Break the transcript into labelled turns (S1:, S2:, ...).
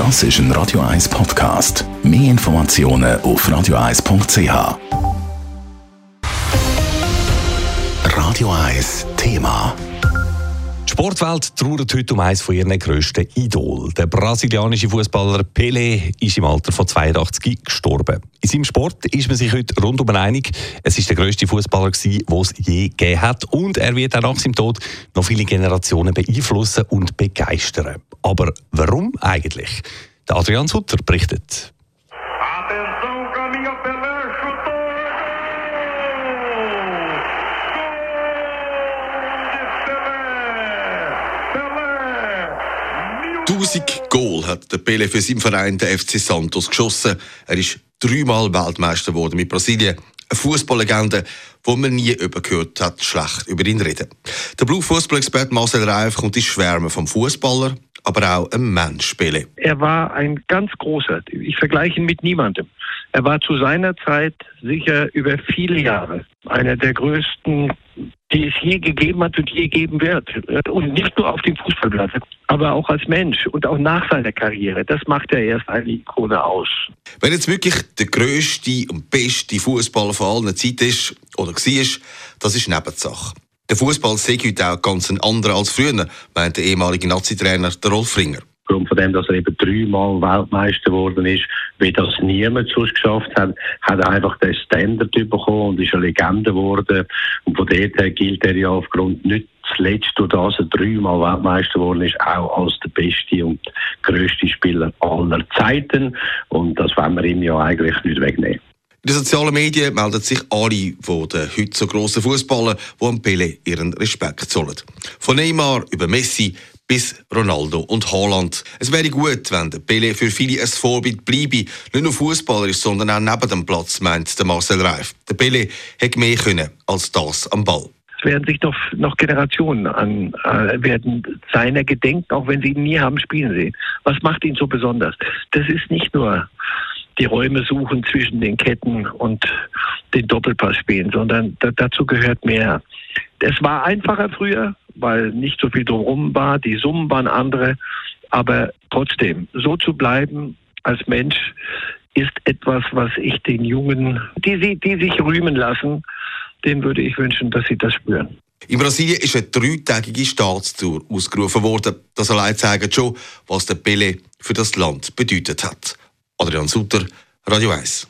S1: Das ist ein Radio 1 Podcast. Mehr Informationen auf radio1.ch. Radio 1 Thema.
S2: Die Sportwelt trauert heute um eines von ihren grössten Idol. Der brasilianische Fußballer Pelé ist im Alter von 82 gestorben. In seinem Sport ist man sich heute rundum einig. Es ist der grösste Fußballer den es je gegeben hat. Und er wird auch nach seinem Tod noch viele Generationen beeinflussen und begeistern. Aber warum eigentlich? Der Adrian Sutter berichtet.
S3: 1000 Goal hat der Pele für seinen Verein, der FC Santos, geschossen. Er ist dreimal Weltmeister geworden mit Brasilien. Eine Fußballlegende, wo man nie übergehört hat, schlecht über ihn reden. Der Blue-Fußballexperte Marcel Reif kommt ins Schwärmen vom Fußballer, aber auch ein Mensch Pele.
S4: Er war ein ganz großer. Ich vergleiche ihn mit niemandem. Er war zu seiner Zeit sicher über viele Jahre einer der größten, die es je gegeben hat und je geben wird. Und nicht nur auf dem Fußballplatz, aber auch als Mensch und auch nach seiner Karriere. Das macht er erst eine Ikone aus.
S3: Wenn jetzt wirklich der grösste und beste Fußballer von allen Zeit ist oder war, das ist Nebensache. Der Fußball sei heute auch ganz ein anderer als früher, meint der ehemalige Nazi-Trainer Rolf Ringer.
S5: Aufgrund von dem, dass er eben dreimal Weltmeister geworden ist, wie das niemand sonst geschafft hat, hat er einfach den Standard bekommen und ist eine Legende geworden. Und von dort her gilt er ja aufgrund nicht zuletzt durch das er dreimal Weltmeister geworden ist, auch als der beste und grösste Spieler aller Zeiten. Und das wollen wir ihm ja eigentlich nicht wegnehmen.
S3: In den sozialen Medien melden sich alle von den heute so grossen Fußballern, die am Pele ihren Respekt zollen. Von Neymar über Messi bis Ronaldo und Haaland. Es wäre gut, wenn der Pele für viele ein Vorbild bleibe. Nicht nur Fußballer ist, sondern auch neben dem Platz, meint der Marcel Reif. Der Pele hätte mehr können als das am Ball.
S4: Es werden sich noch, noch Generationen an, äh, werden seiner gedenken, auch wenn sie ihn nie haben spielen sehen. Was macht ihn so besonders? Das ist nicht nur die Räume suchen zwischen den Ketten und den Doppelpass spielen, sondern da, dazu gehört mehr. Es war einfacher früher, weil nicht so viel drumherum war, die Summen waren andere, aber trotzdem, so zu bleiben als Mensch ist etwas, was ich den Jungen, die, die sich rühmen lassen, denen würde ich wünschen, dass sie das spüren.
S3: In Brasilien ist eine dreitägige Staatstour ausgerufen worden. Das allein zeigt schon, was der Pele für das Land bedeutet hat. Adrian Sutter, Radio 1.